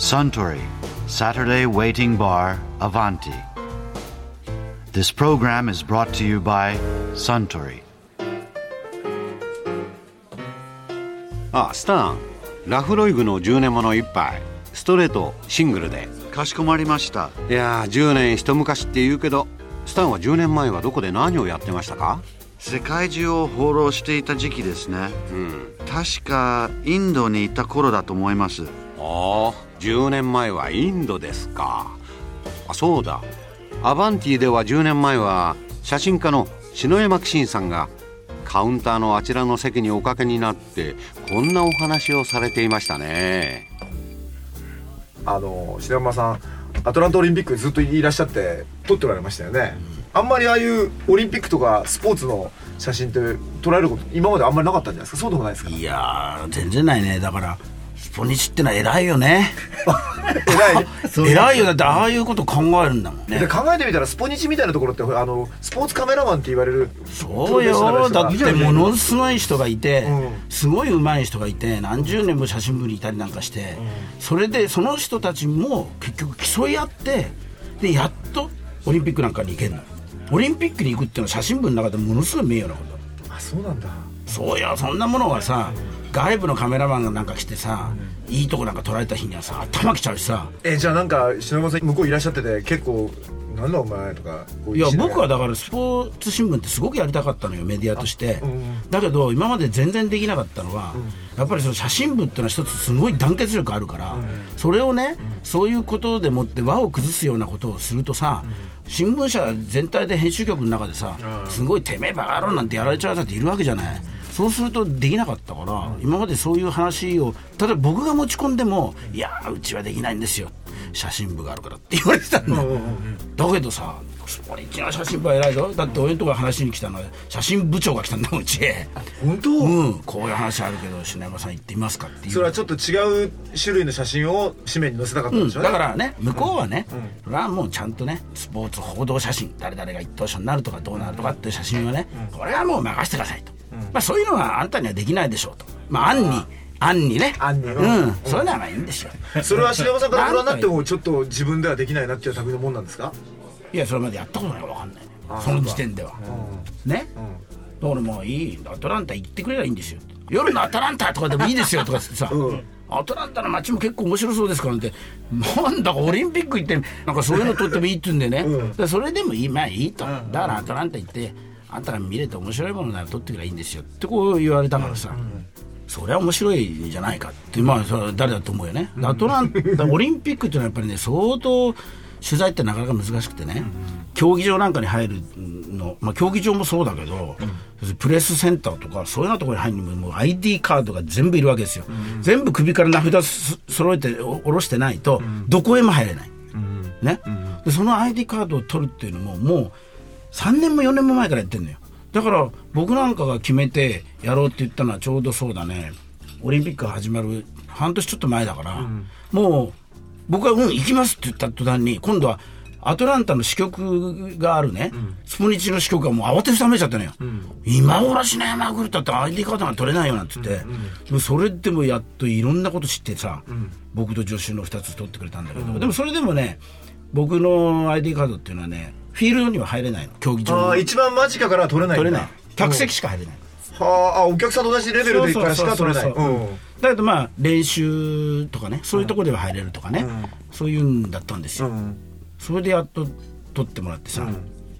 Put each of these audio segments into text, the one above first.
Suntory Saturday Waiting Bar Avanti. This program is brought to you by Suntory. あスタンラフロイグの10年もの一杯ストレートシングルでかしこまりました。いやー10年一昔って言うけどスタンは10年前はどこで何をやってましたか？世界中を放浪していた時期ですね。うん確かインドにいた頃だと思います。ああ10年前はインドですか。あそうだ。アバンティでは10年前は写真家の篠山紀信さんがカウンターのあちらの席におかけになってこんなお話をされていましたね。あの白山さんアトランタオリンピックずっといらっしゃって撮っておられましたよね、あんまりああいうオリンピックとかスポーツの写真って撮られること今まであんまりなかったんじゃないですか？そうでもないですか？いやー全然ないね。だからスポニチってのは偉いよね。偉い。偉いよだってああいうこと考えるんだもんね。で考えてみたらスポニチみたいなところってあのスポーツカメラマンって言われるそうよ。だってものすごい人がいて、うん。すごい上手い人がいて何十年も写真部にいたりなんかして、それでその人たちも結局競い合ってでやっとオリンピックなんかに行けるの。オリンピックに行くっていうのは写真部の中でものすごい名誉なこと。あそうなんだ。そうよ。そんなものはさ外部のカメラマンがなんか来てさ、いいとこなんか撮られた日にはさ頭きちゃうしさ。えじゃあなんか篠山さん向こういらっしゃってて結構なんだお前とかいや僕はだからスポーツ新聞ってすごくやりたかったのよメディアとして、うんだけど今まで全然できなかったのは、やっぱりその写真部っていうのは一つすごい団結力あるから、それをね、そういうことでもって輪を崩すようなことをするとさ、新聞社全体で編集局の中でさ、すごいてめえバカ野郎なんてやられちゃうやつっているわけじゃない。そうするとできなかったから、今までそういう話を例えば僕が持ち込んでも「いやーうちはできないんですよ。写真部があるから」って言われてたんだよ、だけどさスポニチの写真部は偉いぞ。だって俺のところ話に来たのは写真部長が来たんだもんうちへ。本当、うん。こういう話あるけど篠山さん行ってみますかっていう。それはちょっと違う種類の写真を紙面に載せたかったんうん、でしょうね、だからね向こうはね、それはもうちゃんとねスポーツ報道写真誰々が一等賞になるとかどうなるとかっていう写真はね、これはもう任せてくださいと、まあ、そういうのはあんたにはできないでしょうと。まあ案に案にね。案にううん。ん、そういうのはまあいいんですよ。それは篠山さんからご覧になってもちょっと自分ではできないなっていう類のもんなんですか？いやそれまでやったことないから分かんない。その時点では、ね、だからもういい。アトランタ行ってくれりゃいいんですよ。夜のアトランタとかでもいいですよとかってさ、アトランタの街も結構面白そうですからって。なんだかオリンピック行ってなんかそういうの撮ってもいいって言うんでね、でそれでもいいまあいいと、だからアトランタ行ってあんたが見れて面白いものなら撮ってくればいいんですよってこう言われたからさ、それは面白いんじゃないかって。まあそれは誰だと思うよね、アトランタオリンピックっていうのはやっぱりね相当取材ってなかなか難しくてね、競技場なんかに入るの、まあ、競技場もそうだけど、プレスセンターとかそういうようなところに入るにももう ID カードが全部いるわけですよ、全部首から名札す揃えてお下ろしてないと、どこへも入れない、ね。でその ID カードを取るっていうのももう3年も4年も前からやってるのよ。だから僕なんかが決めてやろうって言ったのはちょうどそうだね。オリンピックが始まる半年ちょっと前だから、もう僕は「うん行きます」って言った途端に今度はアトランタの支局があるね、スポニチの支局がもう慌てふためちゃったのよ、今頃しないまぐるったって ID カードが取れないよなんて言って、でもそれでもやっといろんなこと知ってさ、僕と助手の2つ取ってくれたんだけど、でもそれでもね僕の ID カードっていうのはねフィールドには入れないの競技場に。ああ一番間近からは撮れない取れない。客席しか入れない、はああお客さんと同じレベルでからしか撮れないだけどまあ練習とかねそういうところでは入れるとかね、そういうんだったんですよ、うん。それでやっと取ってもらってさ、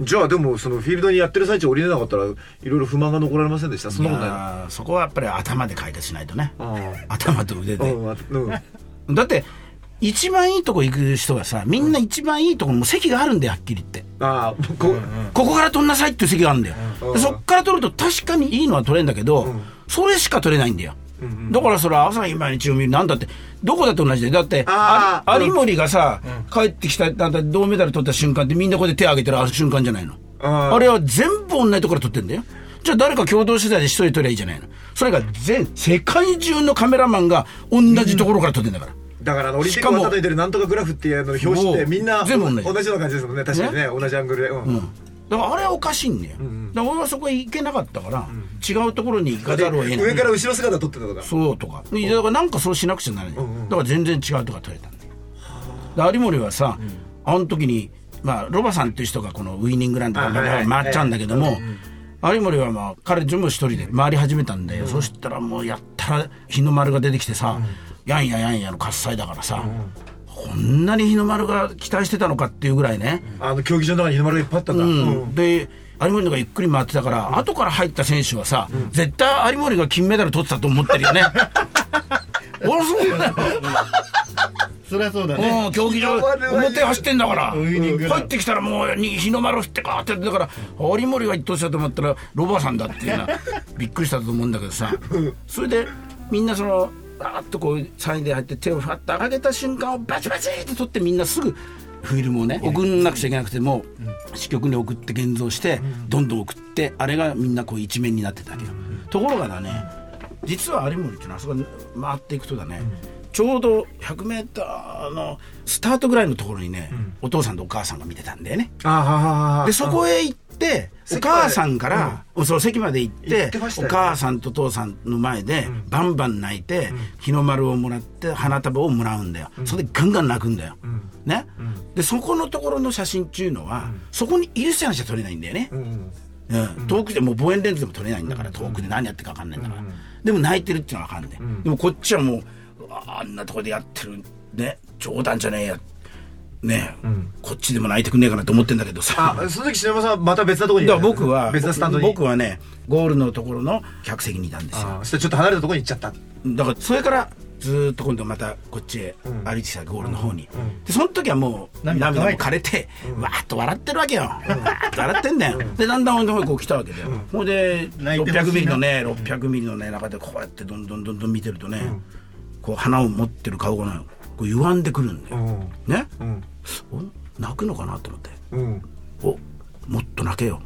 じゃあでもそのフィールドにやってる最中降りれなかったらいろいろ不満が残られませんでした？そんなことないそこはやっぱり頭で解決しないとね。あ頭と腕で、うんだって一番いいとこ行く人がさみんな一番いいところもう席があるんだよはっきり言って。ああこここから取んなさいっていう席があるんだよ、そっから取ると確かにいいのは取れるんだけど、それしか取れないんだよ、だからそれは朝日毎日を見るなんだってどこだって同じで。だって有森がさ、帰ってきたなんだ銅メダル取った瞬間ってみんなここで手挙げてる瞬間じゃないの。あれは全部同じところ取ってんだよ。じゃあ誰か共同取材で一人取りゃいいじゃないの。それが全世界中のカメラマンが同じところから撮ってんだから、だからオリンピッしかもクを例えてるなんとかグラフっていうのの表紙ってみんな全部同じ。同じような感じですもんね確かにね。同じアングルで。うん。うんだからあれはおかしいんだよ、だから俺はそこへ行けなかったから、違うところに行かざるを得ない。上から後ろ姿撮ってたとか。そうとか。だからなんかそうしなくちゃならない、だから全然違うとか撮れたんだよ。で有森はさ、あの時に、まあ、ロバさんっていう人がこのウイニングランとかあはいはい。回っちゃうんだけども、有森はまあ彼女も一人で回り始めたんだよ、そしたらもうやったら日の丸が出てきてさ、やんややんやの喝采だからさ、こんなに日の丸が期待してたのかっていうぐらいね、あの競技場の中に日の丸がいっぱいあったんだ、ううん。ん、で有森のがゆっくり回ってたから、後から入った選手はさ、絶対有森が金メダル取ってたと思ってるよね。俺そうだ。よ。そりゃそうだね。うん、競技場表走ってんだから。入ってきたらもうに日の丸振ってかーってだから有森が一等したと思ったらロバさんだっていうのはびっくりしたと思うんだけどさ。それでみんなそのバーッとこうサインで入って手をファッと上げた瞬間をバチバチって取ってみんなすぐフィルムをね送んなくちゃいけなくてもう支局に送って現像してどんどん送ってあれがみんなこう一面になってたわけよ。ところがだね実は有森っていうのはあそこに回っていくとだね、ちょうど 100m のスタートぐらいのところにね、お父さんとお母さんが見てたんだよね。でそこへ行ってお母さんから、その席まで行って行ってましたよお母さんと父さんの前で、バンバン泣いて、日の丸をもらって花束をもらうんだよ、それでガンガン泣くんだよ、ね、でそこのところの写真っていうのは、そこにいる人じゃ撮れないんだよね、うんうん、遠くでもう望遠レンズでも撮れないんだから、遠くで何やってるか分かんないんだから、でも泣いてるっていうのは分かんない、でもこっちはもうああんなとこでやってるね冗談じゃねえや。ねえ、こっちでも泣いてくんねえかなと思ってんだけどさ。あその時篠山さんまた別なところに？だ僕は別なスタンドに？僕はねゴールのところの客席にいたんですよ。あそしてちょっと離れたところに行っちゃった。だからそれからずーっと今度またこっちへ歩いてきたゴールの方に、でその時はもう涙涙も枯れて、わーっと笑ってるわけよ、わーっと笑ってんだよ、でだんだん俺の方にこう来たわけだよ、ほいで泣いてほしいな。600ミリのね600ミリのね中でこうやってどんどんどんどん見てるとね、こう花を持ってる顔がねこう歪んでくるんだよ、ね、ん。お泣くのかなと思って。うん。おもっと泣けよ。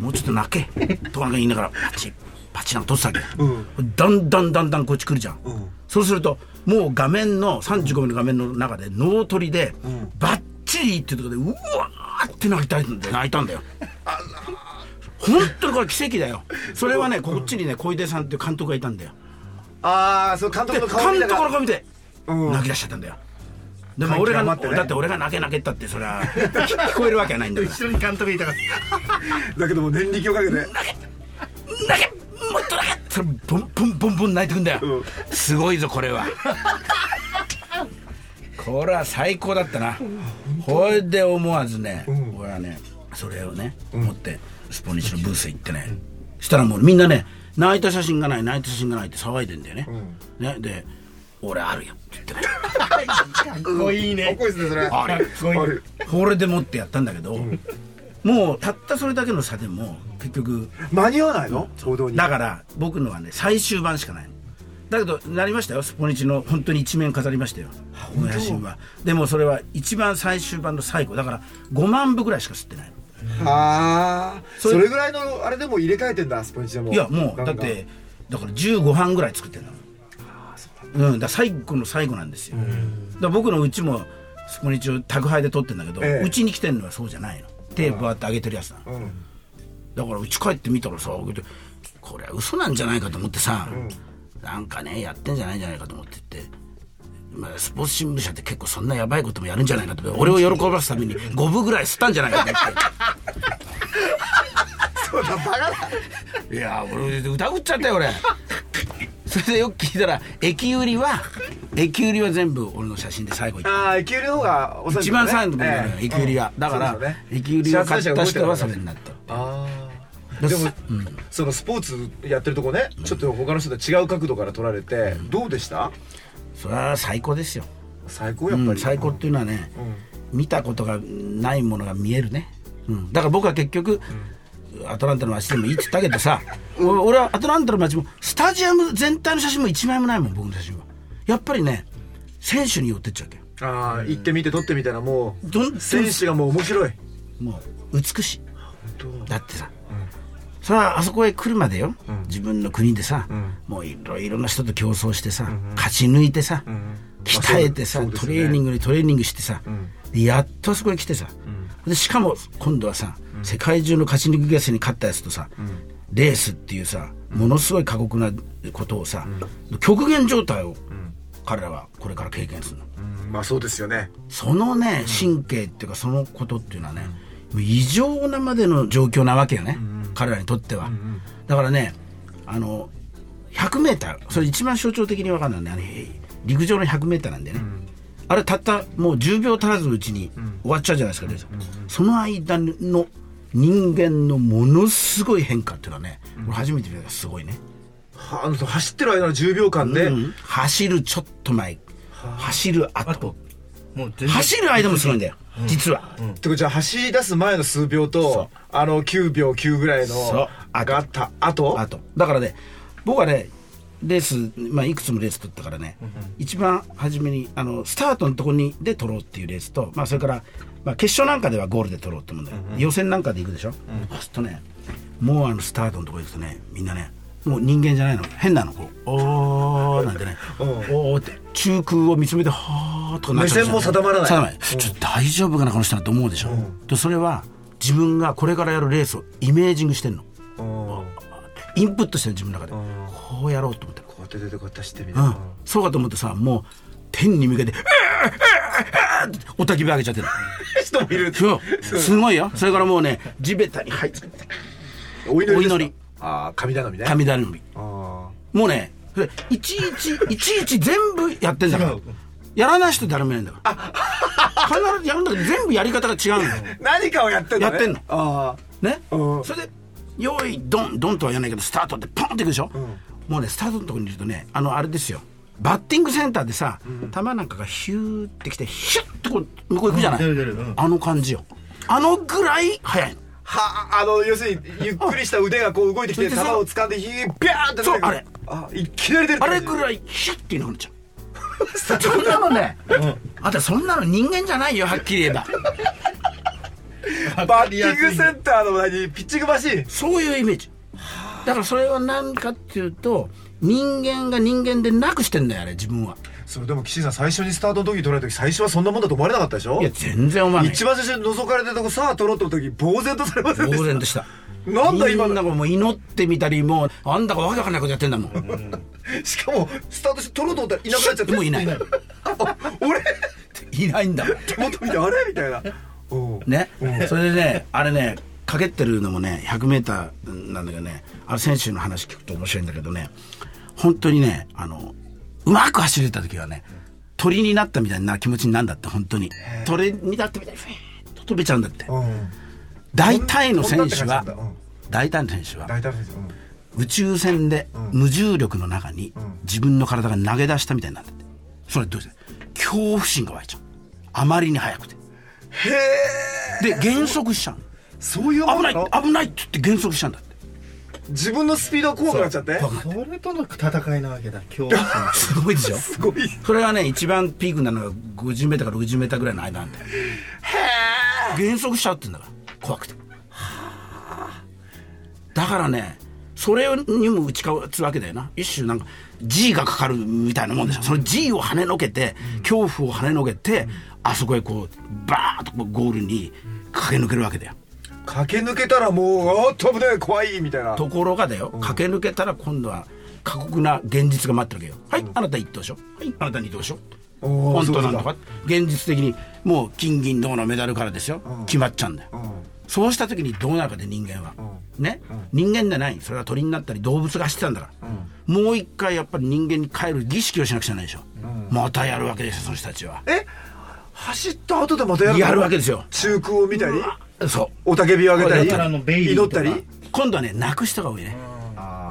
もうちょっと泣け。とか言いながらパチッパチなんか取ってたわけ、だんだんだんだんこっち来るじゃん、そうするともう画面の35ミリの画面の中で脳取りで、バッチリっていうところでうわーって泣いたんだよ。泣いたんだよ。本当にこれ奇跡だよ。それはねこっちにね小出さんっていう監督がいたんだよああそう監督での顔見監督の顔見て。うん。泣き出しちゃったんだよ。でも感俺が、ね。だって俺が泣け泣けったってそれは。聞こえるわけはないんだから。後ろに監督いたから。だけども念力をかけて。泣け。もっと泣け。それボンボンボンボン泣いてくんだよ、すごいぞこれは。これは最高だったな。これで思わずね、俺はねそれをね持ってスポニチのブースへ行ってね、したらもうみんなね泣いた写真がない泣いた写真がないって騒いでんだよね,、ねで俺あるよって言ってね。かっこいいね。かっこいいですねそれ。あれこいいある。これでもってやったんだけど、もうたったそれだけの差でも結局間に合わないの？報道に。だから僕のはね最終版しかないの。だけどなりましたよ。スポニチの本当に一面飾りましたよ。この写真は。でもそれは一番最終版の最後。だから5万部ぐらいしか吸ってないのはあ。それぐらいのあれでも入れ替えてんだスポニチでも。いやもうだってだから15版ぐらい作ってるのうんだ。最後の最後なんですよ。だ僕のうちもスポニチを宅配で撮ってんだけどええ。うちに来てるのはそうじゃないの。手バー。って上げてるやつなん。だからうち帰ってみたらさこれは嘘なんじゃないかと思ってさ、なんかねやってんじゃないんじゃないかと思ってって、まあ、スポーツ新聞社って結構そんなやばいこともやるんじゃないかと俺を喜ばすために5部ぐらい吸ったんじゃないかと思っていや俺疑っちゃったよ俺。それでよく聞いたら駅売りは駅売りは全部俺の写真で最後にああ駅売りの方が遅いん一番最後の駅売りはだから、ね。駅売りを買った人はそれになったああでも、そのスポーツやってるとこね、ちょっと他の人と違う角度から撮られて、どうでした？それは最高ですよ。最高やっぱり、うん、最高っていうのはね、見たことがないものが見えるね、うん、だから僕は結局、アトランタの街でもいいって言ったけどさお俺はアトランタの街もスタジアム全体の写真も一枚もないもん僕の写真は。やっぱりね選手に寄ってっちゃうわけよ。ああ行ってみて撮ってみたらもどんう選手がもう面白い。もう美しい。だってさ、それはあそこへ来るまでよ、自分の国でさ、もういろいろな人と競争してさ、勝ち抜いてさ、鍛えてさ、まあね。トレーニングにトレーニングしてさ、でやっとあそこへ来てさ、でしかも今度はさ、世界中の勝ち抜き合戦に勝ったやつとさ、レースっていうさものすごい過酷なことをさ、極限状態を彼らはこれから経験するの。うん。まあそうですよね。そのね神経っていうかそのことっていうのはね、異常なまでの状況なわけよね、彼らにとっては、だからねあの 100m それ一番象徴的に分かるのはね陸上の 100m なんでね、あれたったもう10秒足らずのうちに終わっちゃうじゃないですか、レース。その間の人間のものすごい変化っていうのはね、これ初めて見たすごいね、はあの走ってる間の10秒間で、うん。走るちょっと前。走る後。もう走る間もすごいんだよ、実は、ってことじゃあ走り出す前の数秒とあの9秒9ぐらいのそう。があった。後？あとだからね僕はねレース、まあ、いくつもレース取ったからね、一番初めにあのスタートのところにで取ろうっていうレースと、まあ、それから、まあ、決勝なんかではゴールで取ろうと思うんだよ、予選なんかで行くでしょ、そうするとねもうあのスタートのとこ行くとねみんなねもう人間じゃないの。変なのこうおーなんてねおーって中空を見つめてはーとかなっちゃう目線も定まらない。定まらない。ちょっと大丈夫かなこの人はと思うでしょ、でそれは自分がこれからやるレースをイメージングしてんの。インプットしてる自分の中で。こうやろうと思ってこうやって出てこうやって走ってみたうん、そうかと思ってさもう天に向けて「うーうーうーっておたき火上げちゃってる。人もいる。そう。すごいよ。それからもうね地べたに。入ってお祈りお祈り。ああ神頼みね。神頼み。あもうねいちいちいちいち全部やってんだから。やらない人誰もいないんだから。必ずやるんだけど全部やり方が違うんだよ。ー 何かをやってんの、ね、やってんの。あね。うん。それで「用意ドンドン」とは言わないけどスタートってポンっていくでしょ、もうねスタートのところにいるとねあのあれですよバッティングセンターでさ、球なんかがヒューってきてヒュッとこう向こう行くじゃない、あの感じよ。あのぐらい速い。のはあの要するにゆっくりした腕がこう動いてきて球を掴んでひービャーってそうあれ。あいきなり出るあれぐらいヒュッていなくなっちゃう。そんなのね、あんたそんなの人間じゃないよはっきり言えば。バッティングセンターの何ピッチングマシン。そういうイメージ。だからそれは何かっていうと人間が人間でなくしてんだよあれ自分は。それでも岸井さん最初にスタートの時に取られた時最初はそんなもんだと思われなかったでしょ？いや全然思わない。一番最初に覗かれてるとこさあ取ろうと思った時呆然とされませんでした呆然としたなんだ今のもう祈ってみたりもうあんだかわけわかんないことやってんだもん。しかもスタートして取ろうと思ったらいなくなっちゃって。もういない。あ 俺？いないんだ。手元見てあれ？みたいな。う。んね、それでねあれねかけってるのもね 100m なんだけどねあれ選手の話聞くと面白いんだけどね本当にねあのうまく走れた時はね鳥になったみたいな気持ちになるんだって本当に。鳥になってみたいにフィーッと飛べちゃうんだって。うん。大体の選手は大体の選手は宇宙船で無重力の中に自分の体が投げ出したみたいになるんだってそれどうして恐怖心が湧いちゃう。あまりに速くて。へえで減速しちゃうそういうも危ない危ないって言って減速しちゃうんだって自分のスピードが怖くなっちゃって？それとの戦いなわけだ今日 すごいでしょ？すごい。それがね一番ピークなのが 50m から 60m ぐらいの間なんだよ。減速しちゃうってんだから怖くて。だからねそれにも打ち勝つわけだよな。一種なんか G がかかるみたいなもんでしょ。その G を跳ねのけて恐怖を跳ねのけてあそこへこうバーッとゴールに駆け抜けるわけだよ駆け抜けたらもうあっと危ない怖いみたいな。ところがだよ駆け抜けたら今度は過酷な現実が待ってるわけよ。はい、あなた一等賞。はいあなた二等賞。本当なんとか現実的にもう金銀銅のメダルからですよ、決まっちゃうんだよ、そうした時にどうなるかで人間は、ね、人間じゃない。それは鳥になったり動物が走ってたんだから、もう一回やっぱり人間に帰る儀式をしなくちゃならないでしょ、またやるわけですよその人たちは。え？走った後でまたやるの？やるわけですよ。中空を見たり？そう。雄たけびをあげたり祈ったり。今度はね泣く人が多いね。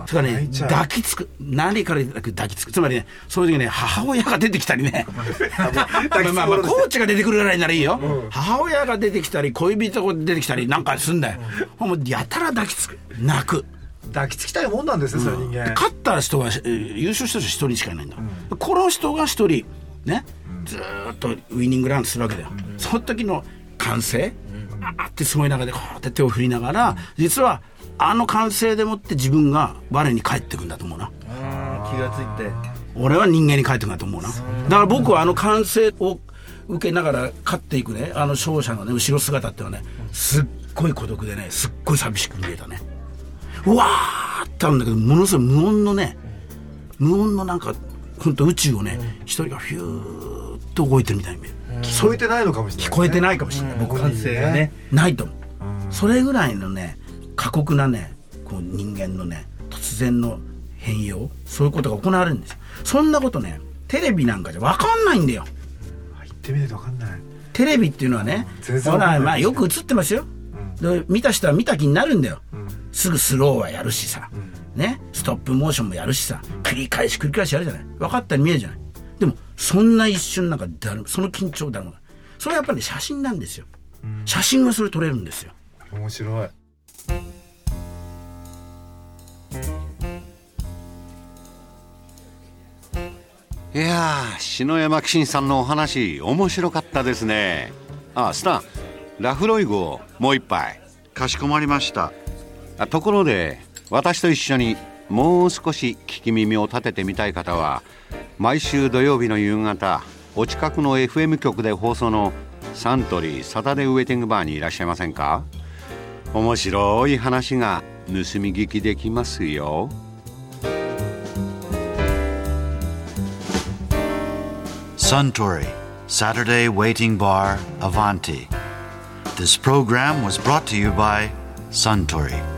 それからね抱きつく。何から抱きつく。つまりねそういう時ね母親が出てきたりね。まあまあまあコーチが出てくるぐらいならいいよ、母親が出てきたり恋人が出てきたりなんかすんだよ、もうやたら抱きつく。泣く。抱きつきたいもんなんですねそれ人間。勝った人がえー優勝した人一人しかいないんだ、この人が一人ねずーっとウイニングランするわけだよ、その時の歓声、あーってすごい中でこうやって手を振りながら、実はあの歓声でもって自分が我に返ってくんだと思うな。気がついて。俺は人間に帰ってくんだと思うな。だから僕はあの歓声を受けながら勝っていくねあの勝者のね後ろ姿っていうのはねすっごい孤独でねすっごい寂しく見えたね。うわーってあるんだけどものすごい無音のね無音のなんか本当宇宙をね一、人がヒューッと動いてるみたいに見える聞こえてないのかもしれない、聞こえてないかもしれない、僕は感性がねないと思う、それぐらいのね過酷なねこう人間のね突然の変容そういうことが行われるんですよ。そんなことねテレビなんかじゃ分かんないんだよ。言ってみないと分かんない。テレビっていうのはねほらまあよく映ってますよ、で見た人は見た気になるんだよ、ん。すぐスローはやるしさ、ね？ストップモーションもやるしさ。繰り返し繰り返しやるじゃない。分かったり見えるじゃないそんな一瞬なんか誰もその緊張だろうそれはやっぱり、ね、写真なんですよ、写真がそれ撮れるんですよ。面白い。いやー篠山紀信さんのお話面白かったですね。あスタンラフロイグをもう一杯。かしこまりました。あところで私と一緒にもう少し聞き耳を立ててみたい方は毎週土曜日の夕方お近くの FM 局で放送のサントリーサタデーウェイティングバーにいらっしゃいませんか？面白い話が盗み聞きできますよ Suntory Saturday Waiting Bar Avanti. This program was brought to you by Suntory.